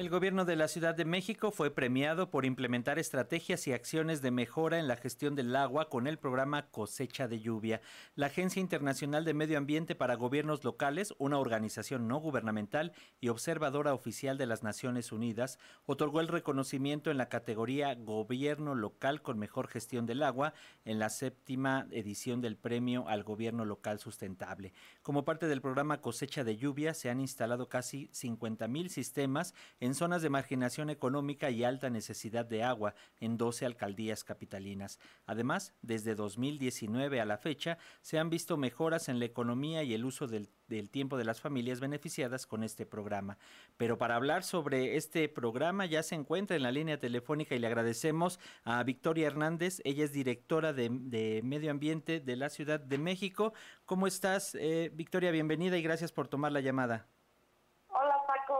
El gobierno de la Ciudad de México fue premiado por implementar estrategias y acciones de mejora en la gestión del agua con el programa Cosecha de Lluvia. La Agencia Internacional de Medio Ambiente para Gobiernos Locales, una organización no gubernamental y observadora oficial de las Naciones Unidas, otorgó el reconocimiento en la categoría Gobierno Local con Mejor Gestión del Agua en la séptima edición del Premio al Gobierno Local Sustentable. Como parte del programa Cosecha de Lluvia, se han instalado casi 50 mil sistemas en en zonas de marginación económica y alta necesidad de agua en 12 alcaldías capitalinas. Además, desde 2019 a la fecha, se han visto mejoras en la economía y el uso del, tiempo de las familias beneficiadas con este programa. Pero para hablar sobre este programa ya se encuentra en la línea telefónica y le agradecemos a Victoria Hernández. Ella es directora de, Medio Ambiente de la Ciudad de México. ¿Cómo estás, eh, Victoria? Bienvenida y gracias por tomar la llamada.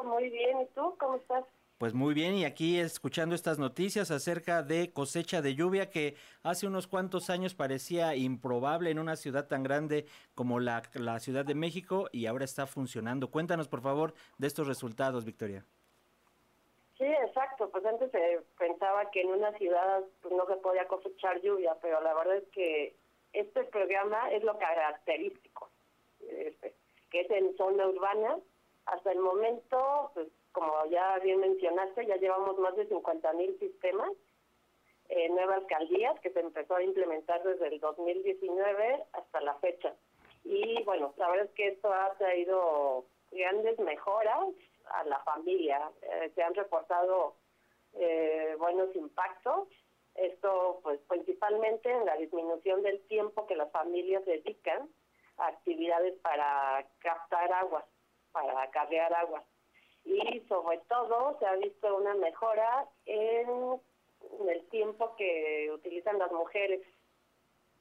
Muy bien. ¿Y tú cómo estás? Pues muy bien, y aquí escuchando estas noticias acerca de cosecha de lluvia que hace unos cuantos años parecía improbable en una ciudad tan grande como la, la Ciudad de México y ahora está funcionando. Cuéntanos por favor de estos resultados, Victoria. Sí, exacto. Pues antes se pensaba que en una ciudad pues, no se podía cosechar lluvia, pero la verdad es que este programa es lo característico, este, que es en zona urbana hasta el momento, pues como ya bien mencionaste, ya llevamos más de 50 mil sistemas en nuevas alcaldías que se empezó a implementar desde el 2019 hasta la fecha. Y bueno, la verdad es que esto ha traído grandes mejoras a la familia. Eh, se han reportado eh, buenos impactos. Esto, pues, principalmente en la disminución del tiempo que las familias dedican a actividades para captar agua para acarrear agua. Y sobre todo se ha visto una mejora en el tiempo que utilizan las mujeres,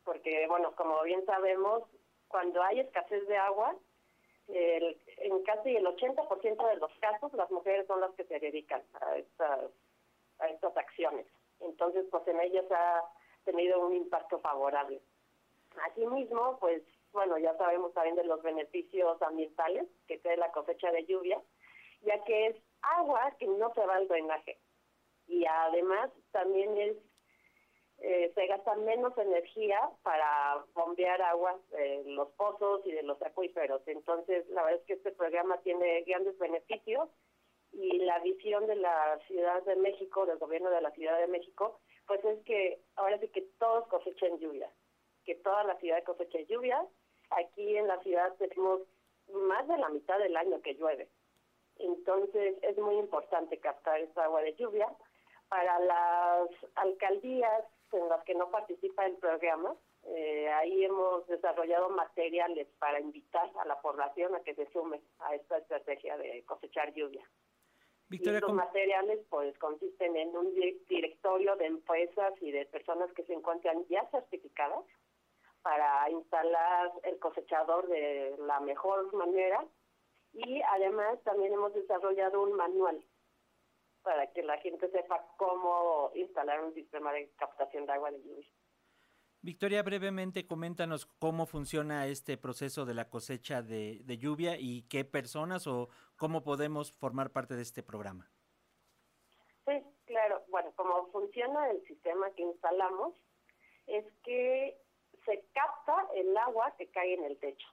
porque bueno, como bien sabemos, cuando hay escasez de agua, en casi el 80% de los casos las mujeres son las que se dedican a estas, a estas acciones. Entonces, pues en ellas ha tenido un impacto favorable. Asimismo, pues bueno, ya sabemos también de los beneficios ambientales que trae la cosecha de lluvia, ya que es agua que no se va al drenaje. Y además también es eh, se gasta menos energía para bombear agua de los pozos y de los acuíferos. Entonces, la verdad es que este programa tiene grandes beneficios y la visión de la Ciudad de México, del gobierno de la Ciudad de México, pues es que ahora sí que todos cosechen lluvia, que toda la ciudad coseche lluvia Aquí en la ciudad tenemos más de la mitad del año que llueve. Entonces es muy importante captar esa agua de lluvia. Para las alcaldías en las que no participa el programa, eh, ahí hemos desarrollado materiales para invitar a la población a que se sume a esta estrategia de cosechar lluvia. Victoria, y estos materiales pues consisten en un directorio de empresas y de personas que se encuentran ya certificadas para instalar el cosechador de la mejor manera y además también hemos desarrollado un manual para que la gente sepa cómo instalar un sistema de captación de agua de lluvia. Victoria, brevemente coméntanos cómo funciona este proceso de la cosecha de, de, lluvia y qué personas o cómo podemos formar parte de este programa. Sí, claro. Bueno, cómo funciona el sistema que instalamos es que se capta el agua que cae en el techo.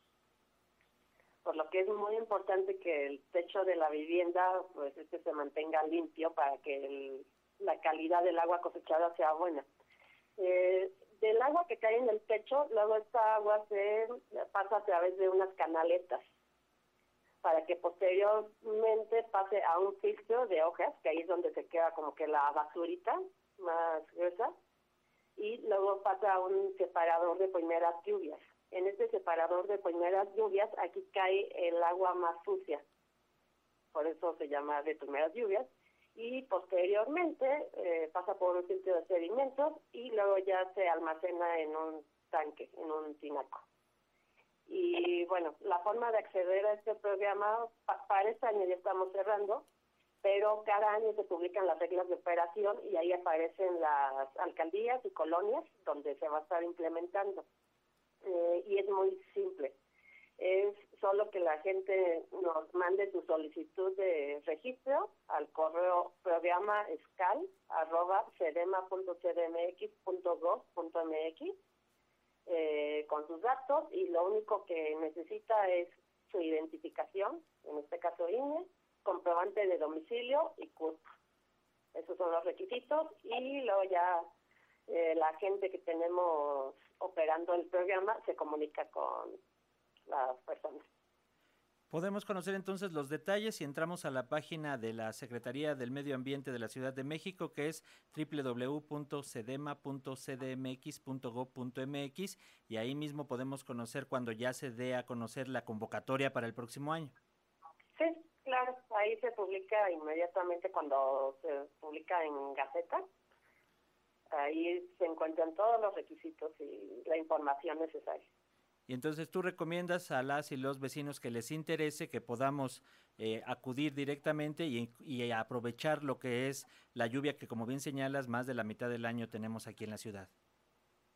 Por lo que es muy importante que el techo de la vivienda, pues este se mantenga limpio para que la calidad del agua cosechada sea buena. Eh, del agua que cae en el techo, luego esta agua se pasa a través de unas canaletas para que posteriormente pase a un filtro de hojas, que ahí es donde se queda como que la basurita más gruesa, y luego pasa un separador de primeras lluvias. En este separador de primeras lluvias aquí cae el agua más sucia, por eso se llama de primeras lluvias, y posteriormente eh, pasa por un filtro de sedimentos y luego ya se almacena en un tanque, en un tinaco. Y bueno, la forma de acceder a este programa, para este año ya estamos cerrando, pero cada año se publican las reglas de operación y ahí aparecen las alcaldías y colonias donde se va a estar implementando. Eh, y es muy simple. es solo que la gente nos mande su solicitud de registro al correo programa escal arroba eh, con sus datos y lo único que necesita es su identificación, en este caso INE, comprobante de domicilio y CURP. Esos son los requisitos y luego ya eh, la gente que tenemos operando el programa se comunica con las personas. Podemos conocer entonces los detalles si entramos a la página de la Secretaría del Medio Ambiente de la Ciudad de México, que es www.cedema.cdmx.gov.mx y ahí mismo podemos conocer cuando ya se dé a conocer la convocatoria para el próximo año. Sí, claro, ahí se publica inmediatamente cuando se publica en Gaceta. Ahí se encuentran todos los requisitos y la información necesaria. Y entonces tú recomiendas a las y los vecinos que les interese que podamos eh, acudir directamente y, y, aprovechar lo que es la lluvia que, como bien señalas, más de la mitad del año tenemos aquí en la ciudad.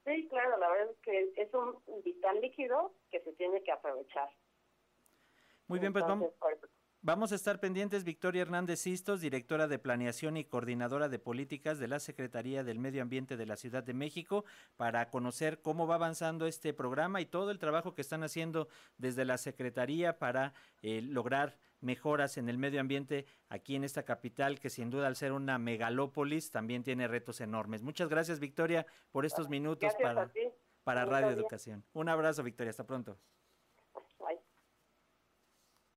Sí, claro, la verdad es que es un vital líquido que se tiene que aprovechar. Muy bien, pues vamos. Vamos a estar pendientes, Victoria Hernández Sistos, directora de Planeación y Coordinadora de Políticas de la Secretaría del Medio Ambiente de la Ciudad de México, para conocer cómo va avanzando este programa y todo el trabajo que están haciendo desde la Secretaría para eh, lograr mejoras en el medio ambiente aquí en esta capital, que sin duda al ser una megalópolis también tiene retos enormes. Muchas gracias, Victoria, por estos minutos para, para Radio Educación. Un abrazo, Victoria, hasta pronto.